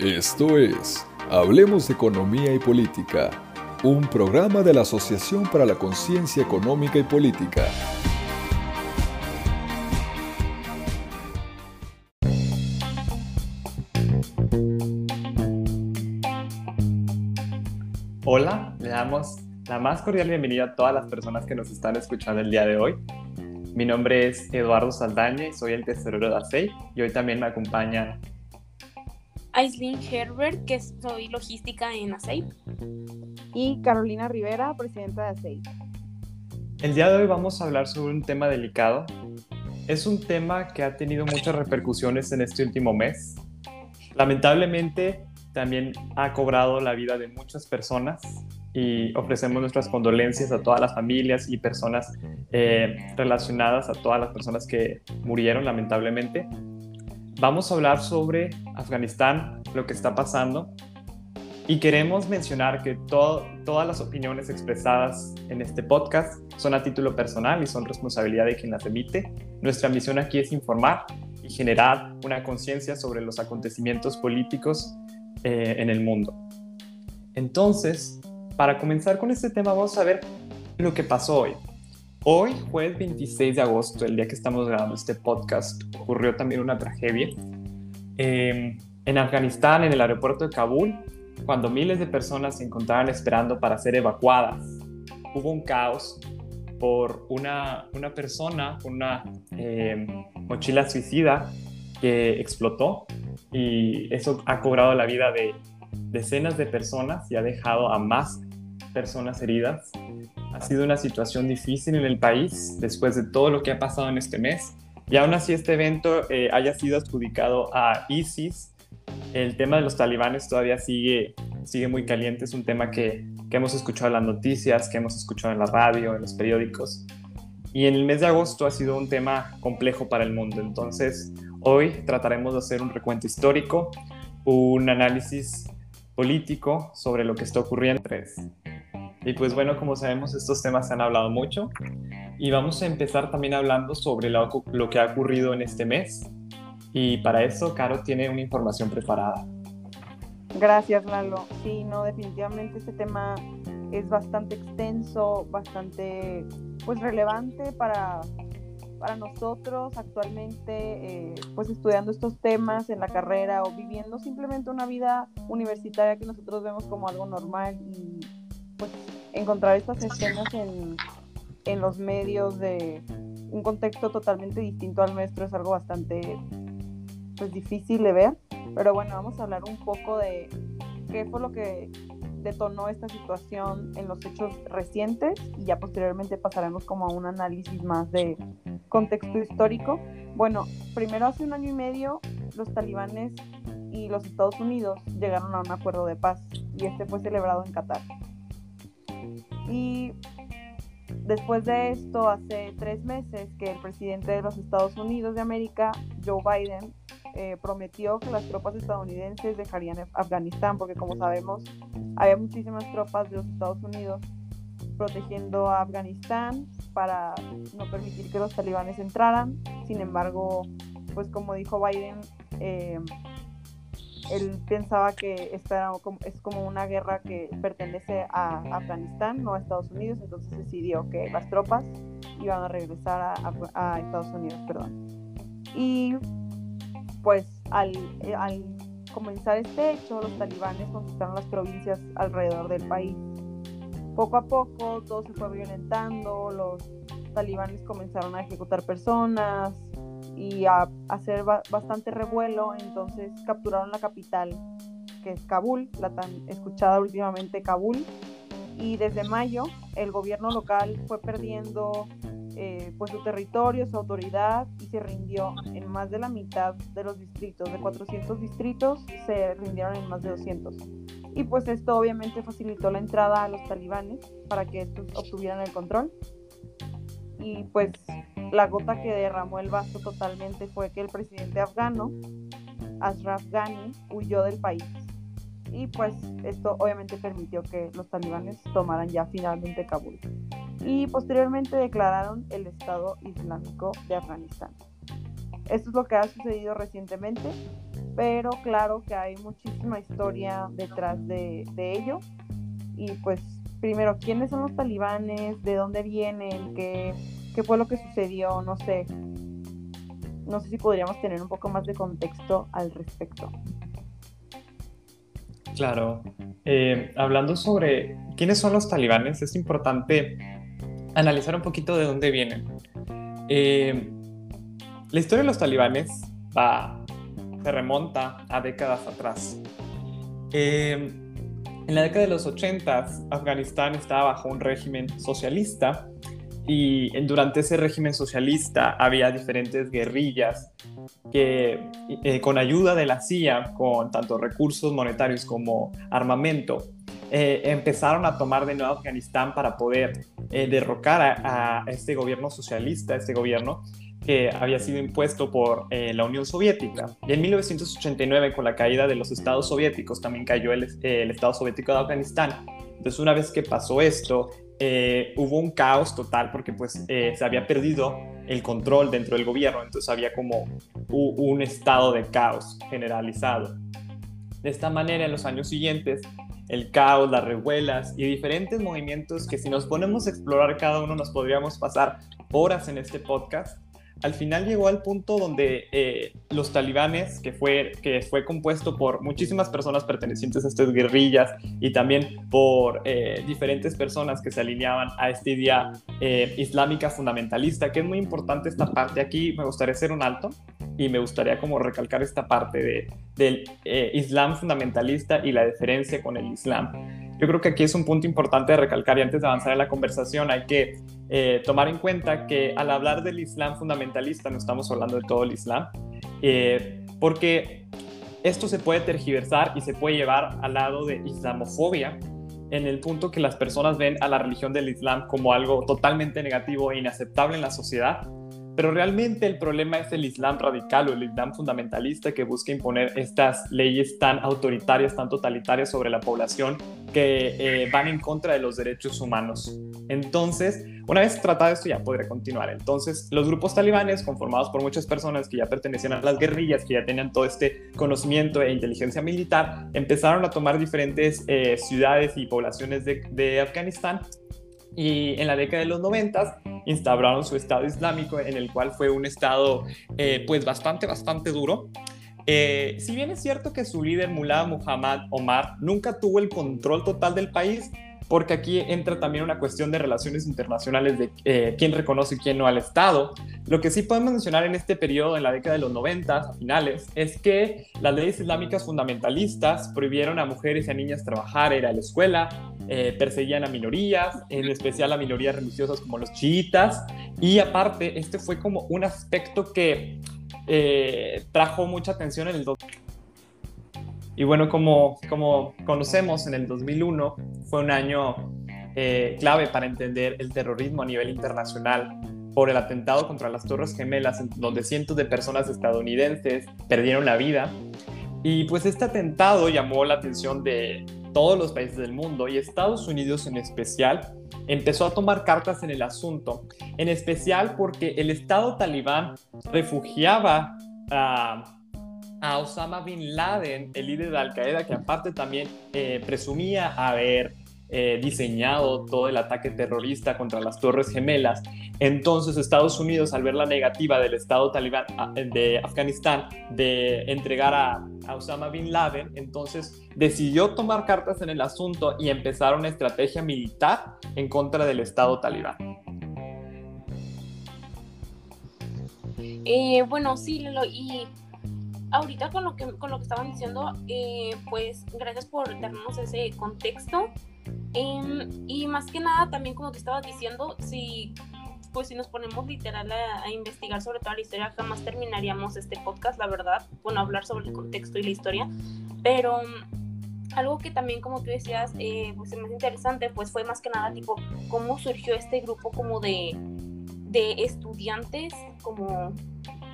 Esto es Hablemos de Economía y Política, un programa de la Asociación para la Conciencia Económica y Política. Hola, le damos la más cordial bienvenida a todas las personas que nos están escuchando el día de hoy. Mi nombre es Eduardo Saldaña y soy el tesorero de ACEI y hoy también me acompaña Aislinn Herbert, que soy logística en ACEI. Y Carolina Rivera, presidenta de ACEI. El día de hoy vamos a hablar sobre un tema delicado. Es un tema que ha tenido muchas repercusiones en este último mes. Lamentablemente, también ha cobrado la vida de muchas personas y ofrecemos nuestras condolencias a todas las familias y personas eh, relacionadas a todas las personas que murieron lamentablemente. Vamos a hablar sobre Afganistán, lo que está pasando y queremos mencionar que todas las opiniones expresadas en este podcast son a título personal y son responsabilidad de quien las emite. Nuestra misión aquí es informar y generar una conciencia sobre los acontecimientos políticos eh, en el mundo. Entonces, para comenzar con este tema, vamos a ver lo que pasó hoy. Hoy, jueves 26 de agosto, el día que estamos grabando este podcast, ocurrió también una tragedia. Eh, en Afganistán, en el aeropuerto de Kabul, cuando miles de personas se encontraban esperando para ser evacuadas, hubo un caos por una, una persona, una eh, mochila suicida que explotó y eso ha cobrado la vida de decenas de personas y ha dejado a más personas heridas. Ha sido una situación difícil en el país después de todo lo que ha pasado en este mes. Y aún así este evento eh, haya sido adjudicado a ISIS, el tema de los talibanes todavía sigue, sigue muy caliente. Es un tema que, que hemos escuchado en las noticias, que hemos escuchado en la radio, en los periódicos. Y en el mes de agosto ha sido un tema complejo para el mundo. Entonces, hoy trataremos de hacer un recuento histórico, un análisis político sobre lo que está ocurriendo. Y pues bueno, como sabemos, estos temas se han hablado mucho y vamos a empezar también hablando sobre lo, lo que ha ocurrido en este mes. Y para eso, Caro tiene una información preparada. Gracias, Lalo. Sí, no, definitivamente este tema es bastante extenso, bastante pues relevante para, para nosotros actualmente, eh, pues estudiando estos temas en la carrera o viviendo simplemente una vida universitaria que nosotros vemos como algo normal y pues encontrar estas escenas en, en los medios de un contexto totalmente distinto al nuestro es algo bastante pues difícil de ver. Pero bueno, vamos a hablar un poco de qué fue lo que detonó esta situación en los hechos recientes y ya posteriormente pasaremos como a un análisis más de contexto histórico. Bueno, primero hace un año y medio los talibanes y los Estados Unidos llegaron a un acuerdo de paz y este fue celebrado en Qatar. Y después de esto, hace tres meses que el presidente de los Estados Unidos de América, Joe Biden, eh, prometió que las tropas estadounidenses dejarían Afganistán, porque como sabemos, había muchísimas tropas de los Estados Unidos protegiendo a Afganistán para no permitir que los talibanes entraran. Sin embargo, pues como dijo Biden, eh, él pensaba que esta es como una guerra que pertenece a Afganistán, no a Estados Unidos, entonces decidió que las tropas iban a regresar a, a Estados Unidos, perdón. Y pues al, eh, al comenzar este hecho, los talibanes conquistaron las provincias alrededor del país. Poco a poco todo se fue violentando, los talibanes comenzaron a ejecutar personas y a hacer bastante revuelo, entonces capturaron la capital, que es Kabul, la tan escuchada últimamente Kabul, y desde mayo el gobierno local fue perdiendo eh, pues su territorio, su autoridad y se rindió en más de la mitad de los distritos. De 400 distritos se rindieron en más de 200. Y pues esto obviamente facilitó la entrada a los talibanes para que estos obtuvieran el control. Y pues la gota que derramó el vaso totalmente fue que el presidente afgano, Ashraf Ghani, huyó del país. Y pues esto obviamente permitió que los talibanes tomaran ya finalmente Kabul y posteriormente declararon el Estado Islámico de Afganistán. Esto es lo que ha sucedido recientemente. pero claro que hay muchísima historia detrás de, ello. Y pues primero, ¿quiénes son los talibanes? ¿De dónde vienen? ¿Qué, qué fue lo que sucedió? No sé. No sé si podríamos tener un poco más de contexto al respecto. Claro. Eh, hablando sobre quiénes son los talibanes, es importante analizar un poquito de dónde vienen. Eh, la historia de los talibanes va, se remonta a décadas atrás. Eh, en la década de los 80, Afganistán estaba bajo un régimen socialista y durante ese régimen socialista había diferentes guerrillas que eh, con ayuda de la CIA, con tanto recursos monetarios como armamento, eh, empezaron a tomar de nuevo Afganistán para poder eh, derrocar a, a, este gobierno socialista, este gobierno que había sido impuesto por la Unión Soviética. Y en 1989, con la caída de los estados soviéticos, también cayó el, el Estado soviético de Afganistán. Entonces, una vez que pasó esto, eh, hubo un caos total porque pues eh, se había perdido el control dentro del gobierno, entonces había como un estado de caos generalizado. De esta manera, en los años siguientes, el caos, las revuelas y diferentes movimientos que si nos ponemos a explorar cada uno nos podríamos pasar horas en este podcast, al final llegó al punto donde eh, los talibanes, que fue, que fue compuesto por muchísimas personas pertenecientes a estas guerrillas y también por eh, diferentes personas que se alineaban a esta idea eh, islámica fundamentalista, que es muy importante esta parte aquí, me gustaría hacer un alto y me gustaría como recalcar esta parte de, del islam fundamentalista y la diferencia con el islam. Yo creo que aquí es un punto importante de recalcar y antes de avanzar en la conversación hay que eh, tomar en cuenta que al hablar del Islam fundamentalista no estamos hablando de todo el Islam, eh, porque esto se puede tergiversar y se puede llevar al lado de islamofobia, en el punto que las personas ven a la religión del Islam como algo totalmente negativo e inaceptable en la sociedad, pero realmente el problema es el Islam radical o el Islam fundamentalista que busca imponer estas leyes tan autoritarias, tan totalitarias sobre la población que eh, van en contra de los derechos humanos. Entonces, una vez tratado esto, ya podré continuar. Entonces, los grupos talibanes, conformados por muchas personas que ya pertenecían a las guerrillas, que ya tenían todo este conocimiento e inteligencia militar, empezaron a tomar diferentes eh, ciudades y poblaciones de, de Afganistán y en la década de los 90 instauraron su Estado Islámico, en el cual fue un Estado eh, pues bastante, bastante duro. Eh, si bien es cierto que su líder Mullah Muhammad Omar nunca tuvo el control total del país, porque aquí entra también una cuestión de relaciones internacionales de eh, quién reconoce y quién no al Estado. Lo que sí podemos mencionar en este periodo, en la década de los 90, a finales, es que las leyes islámicas fundamentalistas prohibieron a mujeres y a niñas trabajar, ir a la escuela, eh, perseguían a minorías, en especial a minorías religiosas como los chiitas, y aparte, este fue como un aspecto que eh, trajo mucha atención en el y bueno, como, como conocemos, en el 2001 fue un año eh, clave para entender el terrorismo a nivel internacional por el atentado contra las Torres Gemelas, donde cientos de personas estadounidenses perdieron la vida. Y pues este atentado llamó la atención de todos los países del mundo y Estados Unidos en especial empezó a tomar cartas en el asunto, en especial porque el Estado talibán refugiaba a a Osama Bin Laden, el líder de Al Qaeda, que aparte también eh, presumía haber eh, diseñado todo el ataque terrorista contra las Torres Gemelas. Entonces Estados Unidos, al ver la negativa del Estado talibán ah, de Afganistán de entregar a, Osama Bin Laden, entonces decidió tomar cartas en el asunto y empezar una estrategia militar en contra del Estado talibán. Eh, bueno, sí, Lolo, y ahorita con lo que, con lo que estaban diciendo, eh, pues gracias por darnos ese contexto. Em, y más que nada, también como te estabas diciendo, si, pues si nos ponemos literal a, investigar sobre toda la historia, jamás terminaríamos este podcast, la verdad. Bueno, hablar sobre el contexto y la historia. Pero algo que también, como tú decías, eh, pues es más interesante, pues fue más que nada tipo cómo surgió este grupo como de, de estudiantes, como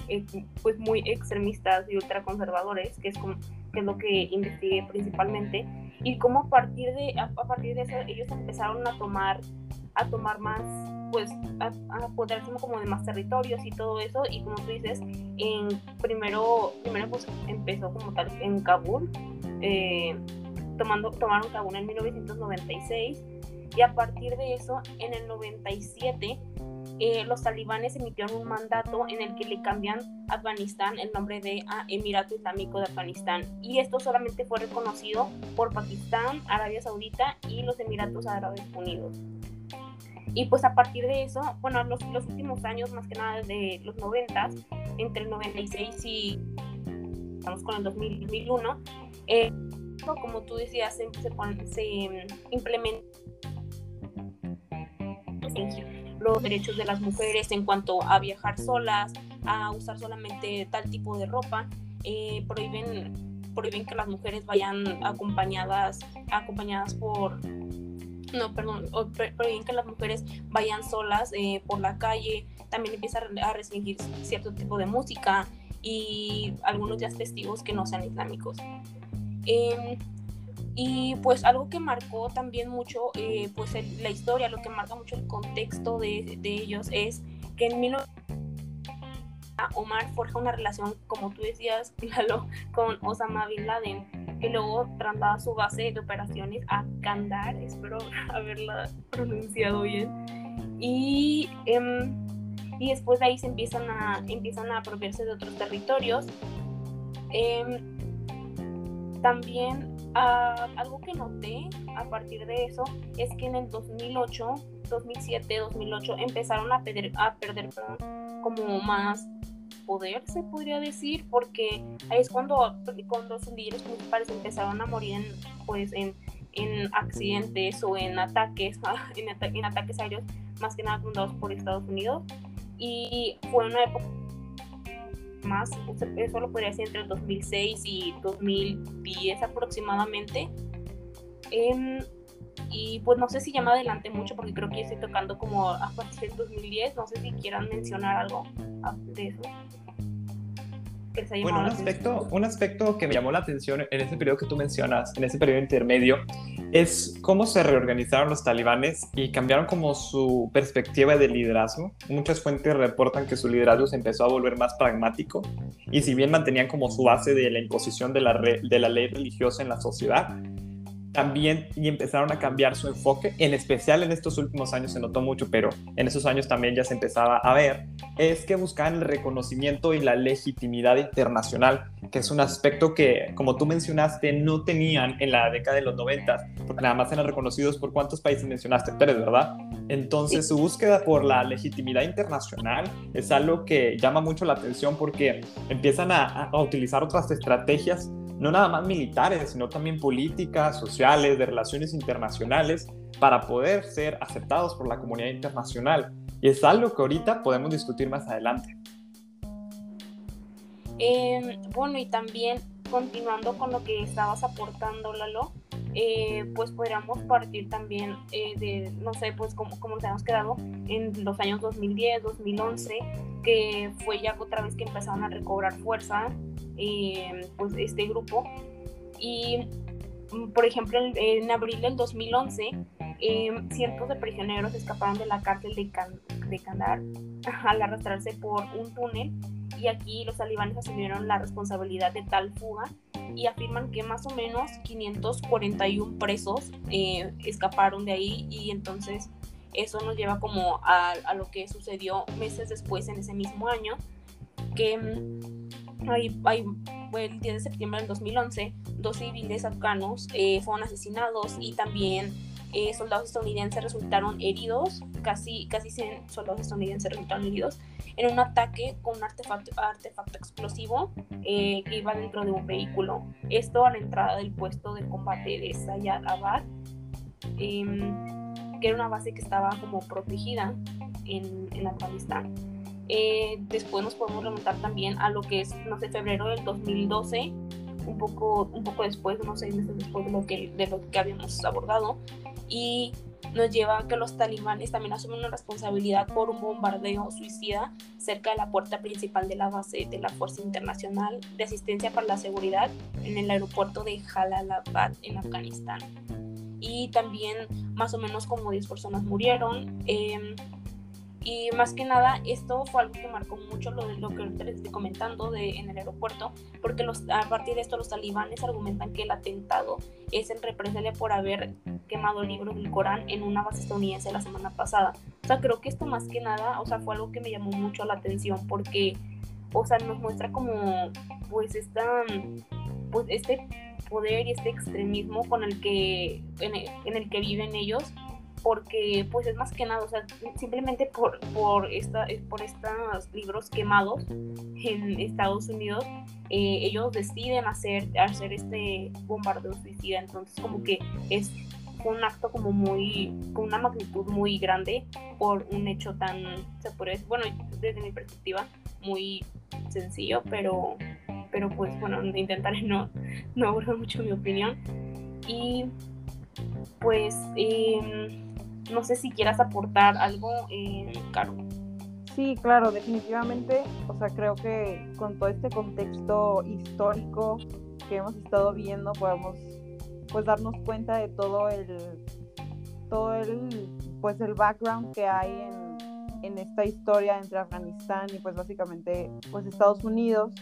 eh, pues muy extremistas y ultraconservadores, que es, como, que es lo que investigué principalmente, y cómo a partir de, a, partir de eso ellos empezaron a tomar, a tomar más pues a, apoderarse como de más territorios y todo eso y como tú dices en primero primero pues empezó como tal en Kabul eh, tomando tomaron Kabul en 1996 y a partir de eso en el 97 eh, los talibanes emitieron un mandato en el que le cambian a Afganistán el nombre de Emirato Islámico de Afganistán. Y esto solamente fue reconocido por Pakistán, Arabia Saudita y los Emiratos Árabes Unidos. Y pues a partir de eso, bueno, los, los últimos años, más que nada de los 90, entre el 96 y vamos con el 2001, eh, como tú decías, se, se, se implementa los derechos de las mujeres en cuanto a viajar solas, a usar solamente tal tipo de ropa, eh, prohíben, prohíben que las mujeres vayan acompañadas, acompañadas por no, perdón, prohíben que las mujeres vayan solas eh, por la calle, también empieza a restringir cierto tipo de música y algunos días festivos que no sean islámicos. Eh, y pues algo que marcó también mucho eh, pues la historia, lo que marca mucho el contexto de, de ellos es que en 1990 Omar forja una relación, como tú decías, con Osama Bin Laden, que luego traslada su base de operaciones a Kandar, espero haberla pronunciado bien, y, em, y después de ahí se empiezan a, empiezan a apropiarse de otros territorios. Em, también algo que noté a partir de eso es que en el 2008, 2007, 2008 empezaron a perder, a perder como más poder, se podría decir, porque ahí es cuando, cuando los líderes principales empezaron a morir en, pues, en, en accidentes o en ataques, en, en ataques aéreos, más que nada fundados por Estados Unidos. Y fue una época más, eso lo podría decir entre el 2006 y 2010 aproximadamente. Em, y pues no sé si ya me adelante mucho porque creo que estoy tocando como a partir del 2010, no sé si quieran mencionar algo de eso. Bueno, un aspecto, un aspecto que me llamó la atención en ese periodo que tú mencionas, en ese periodo intermedio, es cómo se reorganizaron los talibanes y cambiaron como su perspectiva de liderazgo. Muchas fuentes reportan que su liderazgo se empezó a volver más pragmático y si bien mantenían como su base de la imposición de la, de la ley religiosa en la sociedad, también y empezaron a cambiar su enfoque, en especial en estos últimos años se notó mucho, pero en esos años también ya se empezaba a ver, es que buscaban el reconocimiento y la legitimidad internacional, que es un aspecto que, como tú mencionaste, no tenían en la década de los 90, porque nada más eran reconocidos por cuántos países mencionaste, Pérez, ¿verdad? Entonces su búsqueda por la legitimidad internacional es algo que llama mucho la atención porque empiezan a, a utilizar otras estrategias no nada más militares, sino también políticas, sociales, de relaciones internacionales, para poder ser aceptados por la comunidad internacional. Y es algo que ahorita podemos discutir más adelante. Em, bueno, y también continuando con lo que estabas aportando, Lalo, eh, pues podríamos partir también eh, de, no sé, pues como, nos hemos quedado en los años 2010, 2011, que fue ya otra vez que empezaron a recobrar fuerza eh, pues este grupo. Y, por ejemplo, en, abril del 2011, eh, cientos de prisioneros escaparon de la cárcel de, de Kandar al arrastrarse por un túnel y aquí los talibanes asumieron la responsabilidad de tal fuga y afirman que más o menos 541 presos eh, escaparon de ahí y entonces eso nos lleva como a, a, lo que sucedió meses después en ese mismo año que mm, Ahí, fue el 10 de septiembre del 2011, dos civiles afganos eh, fueron asesinados y también eh, soldados estadounidenses resultaron heridos, casi, casi 100 soldados estadounidenses resultaron heridos en un ataque con un artefacto, artefacto explosivo eh, que iba dentro de un vehículo. Esto a la entrada del puesto de combate de Sayad Abad, em, que era una base que estaba como protegida en, en Afganistán. Eh, después nos podemos remontar también a lo que es, no sé, febrero del 2012, un poco, un poco después, unos seis meses después de lo, que, de lo que habíamos abordado, y nos lleva a que los talibanes también asumen una responsabilidad por un bombardeo suicida cerca de la puerta principal de la base de la Fuerza Internacional de Asistencia para la Seguridad en el aeropuerto de Jalalabad en Afganistán. Y también más o menos como 10 personas murieron. Eh, Y más que nada, esto fue algo que marcó mucho lo de lo que ahorita les estoy comentando de, en el aeropuerto, porque los, a partir de esto los talibanes argumentan que el atentado es en represalia por haber quemado libros del Corán en una base estadounidense la semana pasada. O sea, creo que esto más que nada, o sea, fue algo que me llamó mucho la atención porque, o sea, nos muestra como, pues, esta, pues, este poder y este extremismo con el que, en el, en el que viven ellos porque pues es más que nada, o sea, simplemente por, por, esta, por estos libros quemados en Estados Unidos, eh, ellos deciden hacer, hacer este bombardeo suicida, entonces como que es un acto como muy, con una magnitud muy grande por un hecho tan, se puede bueno, desde mi perspectiva, muy sencillo, pero, pero pues bueno, intentaré no, no abordar mucho mi opinión. Y pues... Eh, no sé si quieras aportar algo, eh, Caro. Sí, claro, definitivamente. O sea, creo que con todo este contexto histórico que hemos estado viendo, podemos pues darnos cuenta de todo el todo el pues el background que hay en, en esta historia entre Afganistán y pues básicamente pues Estados Unidos,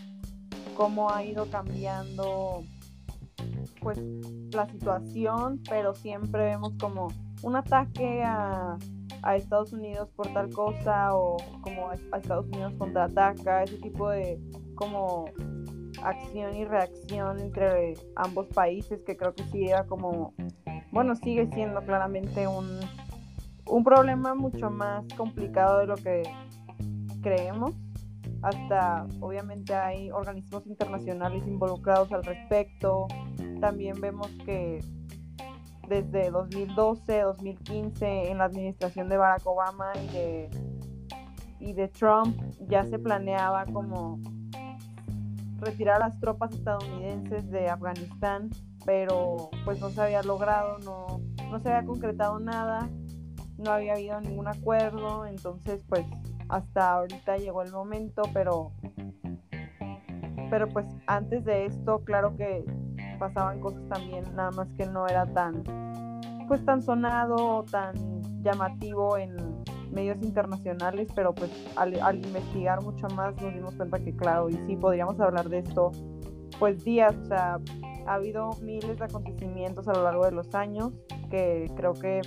cómo ha ido cambiando pues la situación, pero siempre vemos como un ataque a, Estados Unidos por tal cosa o como a, Estados Unidos contraataca, ese tipo de como acción y reacción entre ambos países que creo que sí era como, bueno, sigue siendo claramente un, un problema mucho más complicado de lo que creemos. Hasta obviamente hay organismos internacionales involucrados al respecto. También vemos que desde 2012, 2015 en la administración de Barack Obama y de, y de Trump ya se planeaba como retirar las tropas estadounidenses de Afganistán, pero pues no se había logrado, no, no se había concretado nada, no había habido ningún acuerdo, entonces pues hasta ahorita llegó el momento, pero pero pues antes de esto, claro que pasaban cosas también, nada más que no era tan, pues tan sonado, tan llamativo en medios internacionales, pero pues al, investigar mucho más nos dimos cuenta que claro, y sí podríamos hablar de esto pues días, o sea, ha habido miles de acontecimientos a lo largo de los años que creo que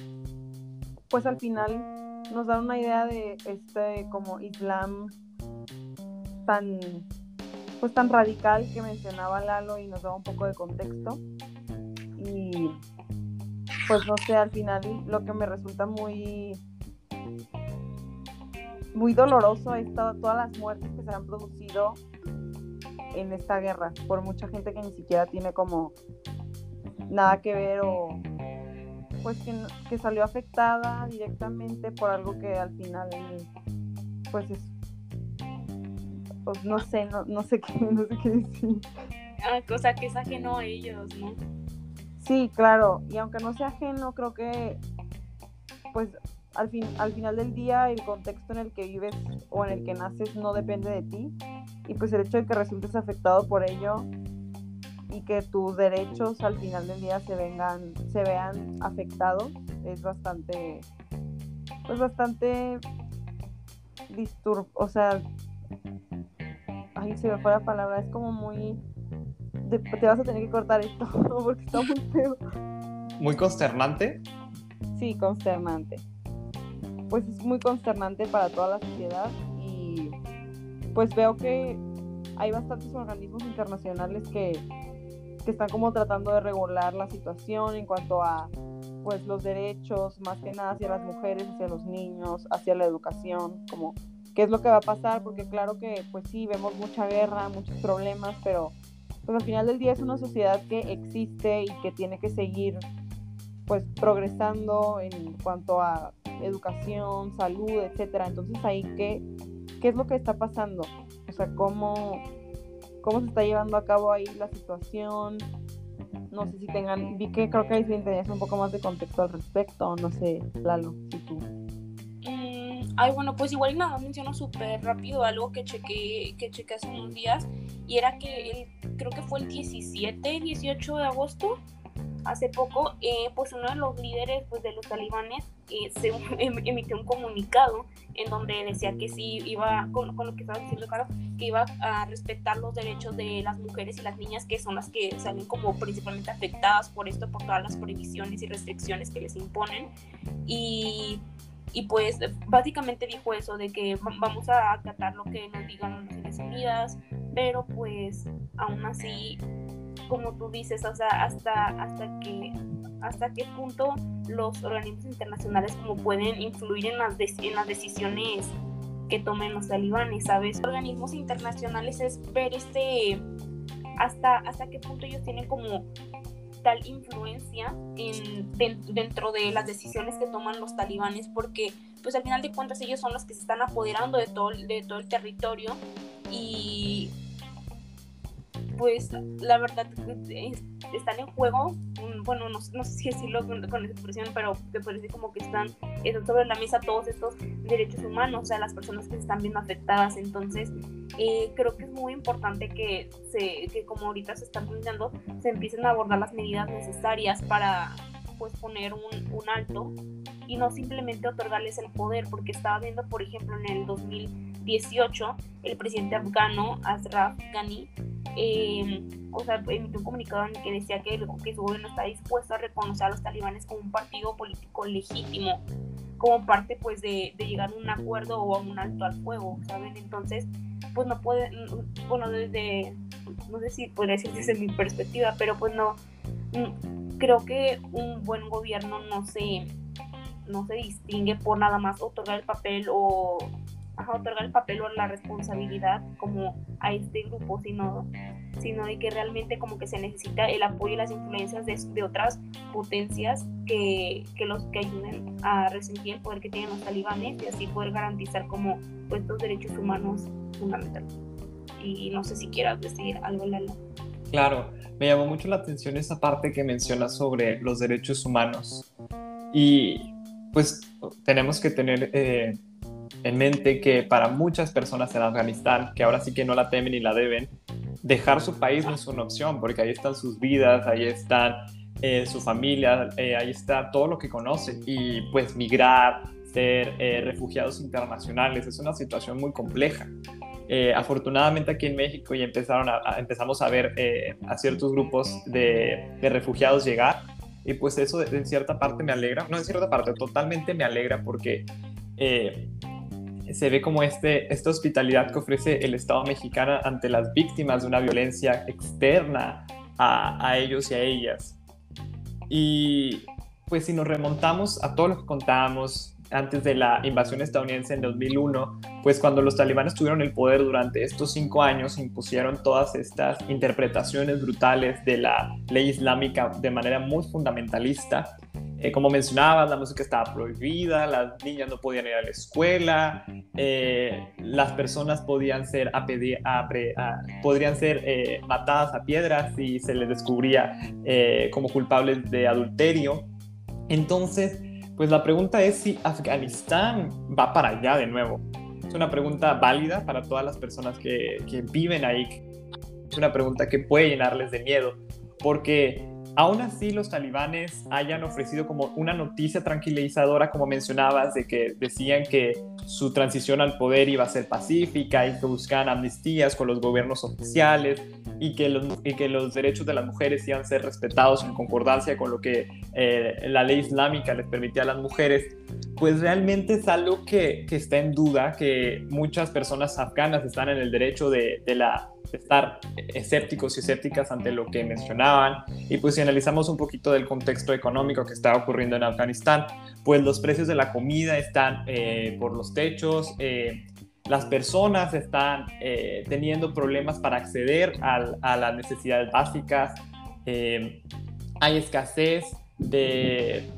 pues al final nos dan una idea de este como Islam tan pues tan radical que mencionaba Lalo y nos daba un poco de contexto. Y pues no sé, al final lo que me resulta muy muy doloroso es todas las muertes que se han producido en esta guerra por mucha gente que ni siquiera tiene como nada que ver o pues que, que salió afectada directamente por algo que al final pues es pues no sé, no, no sé qué, no sé qué decir. Ah, o sea, que es ajeno a ellos, ¿no? Sí, claro, y aunque no sea ajeno, creo que pues al, fin, al final del día el contexto en el que vives o en el que naces no depende de ti y pues el hecho de que resultes afectado por ello y que tus derechos al final del día se vengan se vean afectados es bastante pues bastante disturb o sea ay, se me fue la palabra, es como muy... te vas a tener que cortar esto porque está muy feo. ¿Muy consternante? Sí, consternante. Pues es muy consternante para toda la sociedad y pues veo que hay bastantes organismos internacionales que, que están como tratando de regular la situación en cuanto a pues los derechos, más que nada hacia las mujeres, hacia los niños, hacia la educación, como qué es lo que va a pasar, porque claro que pues sí, vemos mucha guerra, muchos problemas, pero pues al final del día es una sociedad que existe y que tiene que seguir pues progresando en cuanto a educación, salud, etcétera. Entonces ahí qué, qué es lo que está pasando, o sea, cómo, cómo se está llevando a cabo ahí la situación. No sé si tengan, vi que creo que ahí se un poco más de contexto al respecto, no sé, Lalo, si tú. Ay, bueno, pues igual nada, menciono súper rápido algo que chequé, que chequé hace unos días y era que el, creo que fue el 17, 18 de agosto, hace poco, eh, pues uno de los líderes pues, de los talibanes eh, se em, emitió un comunicado en donde decía que sí iba, con, lo que estaba diciendo Caro, que iba a respetar los derechos de las mujeres y las niñas, que son las que salen como principalmente afectadas por esto, por todas las prohibiciones y restricciones que les imponen. Y, y pues básicamente dijo eso, de que vamos a acatar lo que nos digan las Naciones Unidas, pero pues aún así como tú dices, o sea, hasta, hasta, que, hasta qué punto los organismos internacionales como pueden influir en las, en las decisiones que tomen los talibanes, ¿sabes? Organismos internacionales es ver este, hasta, hasta qué punto ellos tienen como influencia en, dentro de las decisiones que toman los talibanes, porque pues al final de cuentas ellos son los que se están apoderando de todo, de todo el territorio y pues la verdad están en juego, bueno, no, sé si decirlo con, esa expresión, pero te parece como que están, sobre la mesa todos estos derechos humanos, o sea, las personas que se están viendo afectadas. Entonces, eh, creo que es muy importante que, se, que como ahorita se están planteando, se empiecen a abordar las medidas necesarias para pues poner un, un alto y no simplemente otorgarles el poder, porque estaba viendo, por ejemplo, en el 2018, el presidente afgano Ashraf Ghani eh, o sea, emitió un comunicado en el que decía que, que su gobierno está dispuesto a reconocer a los talibanes como un partido político legítimo, como parte pues de, de llegar a un acuerdo o a un alto al fuego, ¿saben? Entonces, pues no puede, bueno, desde, no sé si podría decir desde mi perspectiva, pero pues no, creo que un buen gobierno no se, no se distingue por nada más otorgar el papel o otorgar el papel o la responsabilidad como a este grupo, sino, sino de que realmente como que se necesita el apoyo y las influencias de, de otras potencias que, que, los que ayuden a resentir el poder que tienen los talibanes y así poder garantizar como pues, derechos humanos fundamentales. Y no sé si quieras decir algo, Lala. Claro, me llamó mucho la atención esa parte que mencionas sobre los derechos humanos. Y pues tenemos que tener eh, en mente que para muchas personas en Afganistán, que ahora sí que no la temen y la deben, dejar su país no es una opción, porque ahí están sus vidas, ahí están eh, su familia, eh, ahí está todo lo que conocen. Y pues migrar, ser eh, refugiados internacionales, es una situación muy compleja. afortunadamente aquí en México ya empezaron a, empezamos a ver a ciertos grupos de, de, refugiados llegar y pues eso en cierta parte me alegra, no en cierta parte, totalmente me alegra porque se ve como este, esta hospitalidad que ofrece el Estado mexicano ante las víctimas de una violencia externa a, a ellos y a ellas. Y pues si nos remontamos a todo lo que contábamos antes de la invasión estadounidense en 2001, pues cuando los talibanes tuvieron el poder durante estos cinco años, impusieron todas estas interpretaciones brutales de la ley islámica de manera muy fundamentalista eh, como mencionabas, la música estaba prohibida, las niñas no podían ir a la escuela, eh, las personas podían ser, a podrían ser eh, matadas a piedras si se les descubría como culpables de adulterio. Entonces, pues la pregunta es si Afganistán va para allá de nuevo. Es una pregunta válida para todas las personas que, que viven ahí. Es una pregunta que puede llenarles de miedo, porque Aún así, los talibanes hayan ofrecido como una noticia tranquilizadora, como mencionabas, de que decían que su transición al poder iba a ser pacífica y que buscaban amnistías con los gobiernos oficiales y que los, y que los derechos de las mujeres iban a ser respetados en concordancia con lo que eh, la ley islámica les permitía a las mujeres, pues realmente es algo que, que, está en duda, que muchas personas afganas están en el derecho de, de la estar escépticos y escépticas ante lo que mencionaban. Y pues si analizamos un poquito del contexto económico que está ocurriendo en Afganistán, pues los precios de la comida están eh, por los techos, eh, las personas están eh, teniendo problemas para acceder a las necesidades básicas, hay escasez de,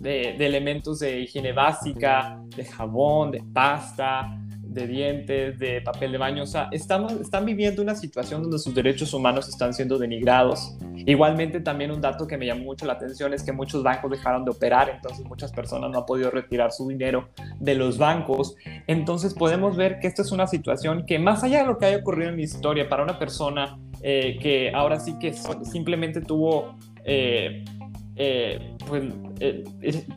de, de elementos de higiene básica, de jabón, de pasta, de dientes, de papel de baño. O sea, estamos, están viviendo una situación donde sus derechos humanos están siendo denigrados. Igualmente, también un dato que me llamó mucho la atención es que muchos bancos dejaron de operar, entonces muchas personas no han podido retirar su dinero de los bancos. Entonces podemos ver que esta es una situación que más allá de lo que haya ocurrido en la historia, para una persona eh, que ahora sí que simplemente tuvo... Eh, eh, pues, eh,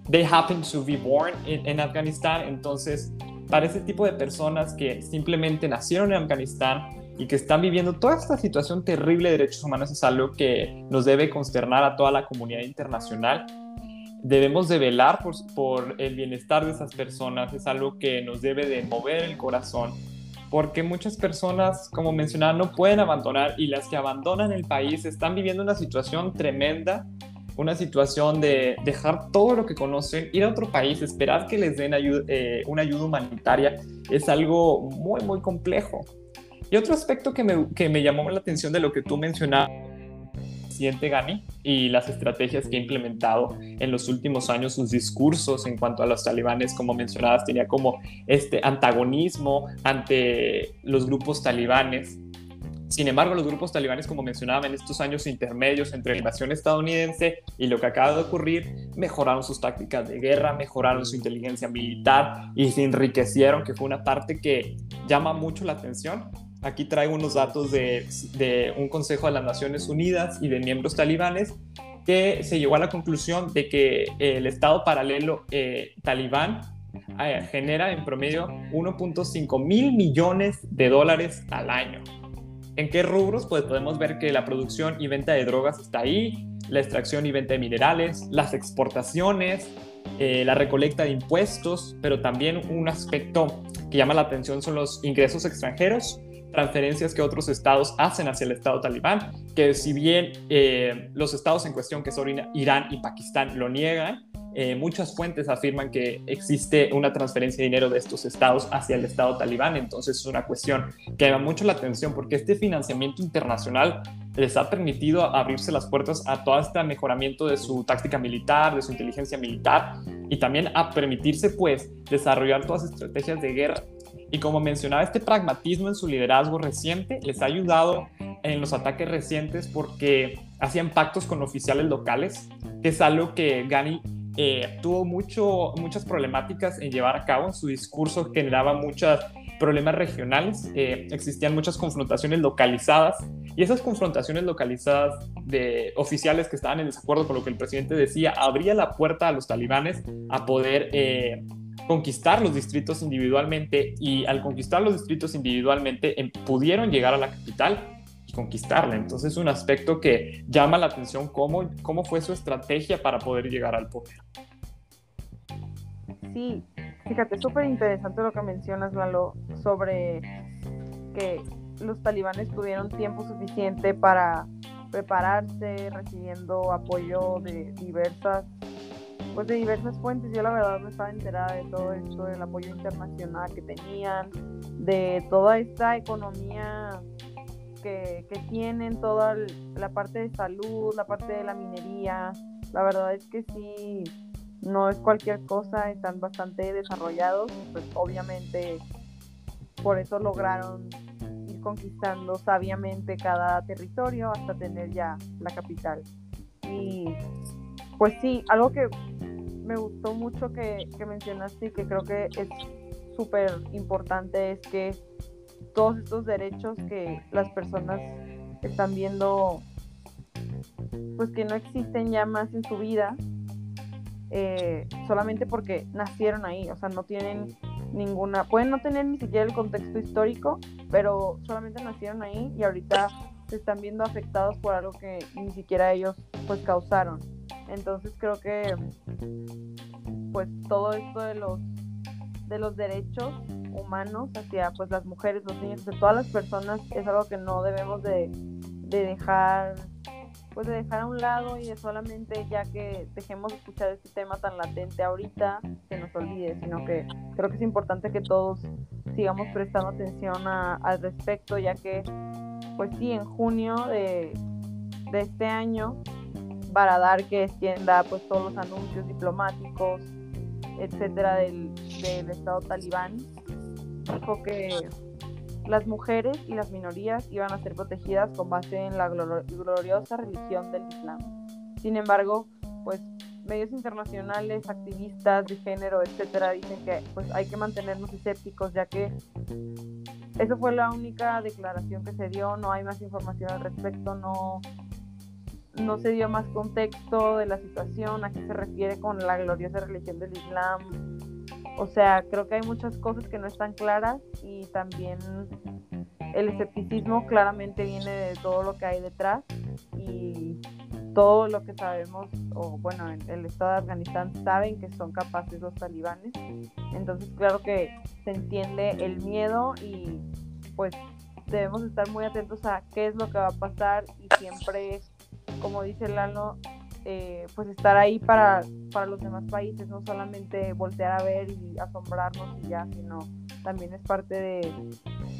they happen to be born en Afganistán, entonces para ese tipo de personas que simplemente nacieron en Afganistán y que están viviendo toda esta situación terrible de derechos humanos es algo que nos debe consternar a toda la comunidad internacional. Debemos de velar por, el bienestar de esas personas, es algo que nos debe de mover el corazón, porque muchas personas, como mencionaba, no pueden abandonar y las que abandonan el país están viviendo una situación tremenda una situación de dejar todo lo que conocen, ir a otro país, esperar que les den eh, una ayuda humanitaria, es algo muy, muy complejo. Y otro aspecto que me, que me llamó la atención de lo que tú mencionabas, presidente Ghani, y las estrategias que ha implementado en los últimos años, sus discursos en cuanto a los talibanes, como mencionabas, tenía como este antagonismo ante los grupos talibanes sin embargo, los grupos talibanes, como mencionaba, en estos años intermedios entre la invasión estadounidense y lo que acaba de ocurrir, mejoraron sus tácticas de guerra, mejoraron su inteligencia militar y se enriquecieron, que fue una parte que llama mucho la atención. Aquí traigo unos datos de, un Consejo de las Naciones Unidas y de miembros talibanes que se llegó a la conclusión de que el Estado paralelo eh, talibán eh, genera en promedio 1.5 mil millones de dólares al año. ¿En qué rubros? Pues podemos ver que la producción y venta de drogas está ahí, la extracción y venta de minerales, las exportaciones, eh, la recolecta de impuestos, pero también un aspecto que llama la atención son los ingresos extranjeros, transferencias que otros estados hacen hacia el estado talibán, que si bien eh, los estados en cuestión, que son Irán y Pakistán, lo niegan, eh, muchas fuentes afirman que existe una transferencia de dinero de estos estados hacia el estado talibán, entonces es una cuestión que llama mucho la atención porque este financiamiento internacional les ha permitido abrirse las puertas a todo este mejoramiento de su táctica militar, de su inteligencia militar y también a permitirse pues desarrollar todas las estrategias de guerra. Y como mencionaba, este pragmatismo en su liderazgo reciente les ha ayudado en los ataques recientes porque hacían pactos con oficiales locales, que es algo que Ghani eh, tuvo mucho, muchas problemáticas en llevar a cabo. Su discurso generaba muchos problemas regionales, eh, existían muchas confrontaciones localizadas y esas confrontaciones localizadas de oficiales que estaban en desacuerdo con lo que el presidente decía abría la puerta a los talibanes a poder eh, conquistar los distritos individualmente y al conquistar los distritos individualmente em, pudieron llegar a la capital conquistarla. Entonces es un aspecto que llama la atención cómo, cómo fue su estrategia para poder llegar al poder. Sí, fíjate, súper interesante lo que mencionas, Lalo, sobre que los talibanes tuvieron tiempo suficiente para prepararse, recibiendo apoyo de diversas pues de diversas fuentes. Yo la verdad no estaba enterada de todo esto, del apoyo internacional que tenían, de toda esta economía que, tienen toda la parte de salud, la parte de la minería. La verdad es que sí, no es cualquier cosa, están bastante desarrollados, pues obviamente por eso lograron ir conquistando sabiamente cada territorio hasta tener ya la capital. Y pues sí, algo que me gustó mucho que, que mencionaste y que creo que es súper importante es que todos estos derechos que las personas están viendo pues que no existen ya más en su vida eh, solamente porque nacieron ahí, o sea, no tienen ninguna, pueden no tener ni siquiera el contexto histórico, pero solamente nacieron ahí y ahorita se están viendo afectados por algo que ni siquiera ellos pues causaron. Entonces creo que pues todo esto de los de los derechos humanos hacia pues las mujeres, los niños, de todas las personas es algo que no debemos de, dejar pues de dejar a un lado y de solamente ya que dejemos de escuchar este tema tan latente ahorita se nos olvide, sino que creo que es importante que todos sigamos prestando atención al respecto, ya que pues sí, en junio de, de este año dar que extienda pues todos los anuncios diplomáticos, etcétera, del, del Estado talibán, dijo que las mujeres y las minorías iban a ser protegidas con base en la gloriosa religión del Islam. Sin embargo, pues medios internacionales, activistas de género, etcétera, dicen que pues hay que mantenernos escépticos ya que eso fue la única declaración que se dio, no hay más información al respecto, no no se dio más contexto de la situación, a qué se refiere con la gloriosa religión del Islam. O sea, creo que hay muchas cosas que no están claras y también el escepticismo claramente viene de todo lo que hay detrás y todo lo que sabemos, o bueno, el Estado de Afganistán saben que son capaces los talibanes. Entonces, claro que se entiende el miedo y pues debemos estar muy atentos a qué es lo que va a pasar y siempre, como dice Lalo, eh, pues estar ahí para, para los demás países, no solamente voltear a ver y asombrarnos y ya, sino también es parte de,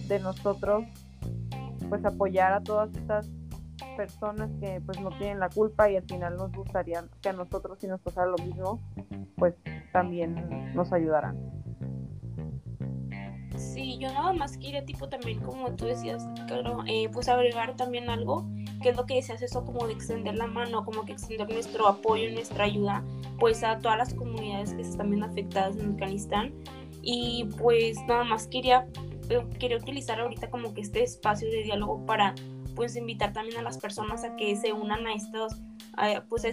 de nosotros pues apoyar a todas estas personas que pues no tienen la culpa y al final nos gustaría que a nosotros si nos pasara lo mismo, pues también nos ayudarán. Sí, yo nada más quería tipo también como tú decías, claro, eh, pues agregar también algo, que es lo que decías eso como de extender la mano, como que extender nuestro apoyo, nuestra ayuda, pues a todas las comunidades que se están viendo afectadas en Afganistán. Y pues nada más quería, eh, quería utilizar ahorita como que este espacio de diálogo para pues invitar también a las personas a que se unan a estos, pues a,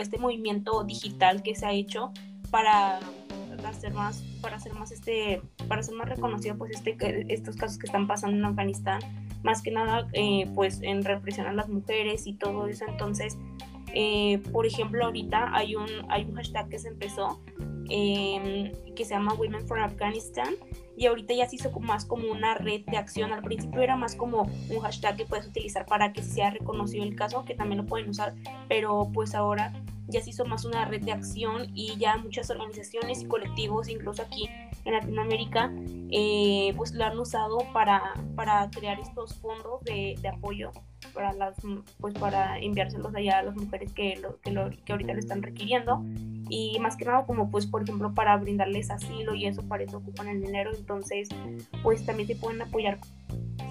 este movimiento digital que se ha hecho para hacer más, para hacer más este, para ser más reconocido pues este, estos casos que están pasando en Afganistán, más que nada eh, pues en represión a las mujeres y todo eso, entonces eh, por ejemplo ahorita hay un, hay un hashtag que se empezó eh, que se llama Women for Afghanistan y ahorita ya se hizo más como una red de acción. Al principio era más como un hashtag que puedes utilizar para que sea reconocido el caso, que también lo pueden usar, pero pues ahora ya se hizo más una red de acción y ya muchas organizaciones y colectivos, incluso aquí en Latinoamérica, eh, pues lo han usado para, para crear estos fondos de, de, apoyo para las pues para enviárselos allá a las mujeres que, lo, que, lo, que ahorita lo están requiriendo. Y más que nada como pues por ejemplo para brindarles asilo y eso para eso ocupan el dinero. Entonces pues también se pueden apoyar.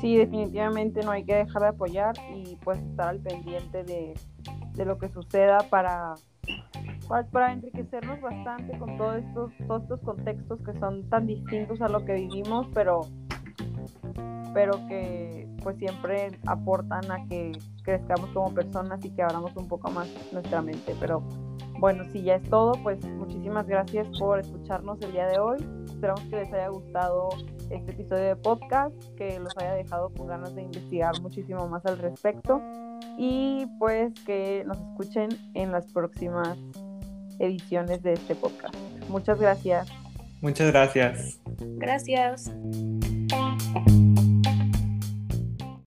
Sí definitivamente no hay que dejar de apoyar y pues estar al pendiente de, de lo que suceda para para enriquecernos bastante con todos estos, todos estos contextos que son tan distintos a lo que vivimos, pero, pero que pues siempre aportan a que crezcamos como personas y que abramos un poco más nuestra mente. Pero bueno, si ya es todo, pues muchísimas gracias por escucharnos el día de hoy. Esperamos que les haya gustado este episodio de podcast, que los haya dejado con ganas de investigar muchísimo más al respecto y pues que nos escuchen en las próximas ediciones de este podcast. Muchas gracias. Muchas gracias. Gracias.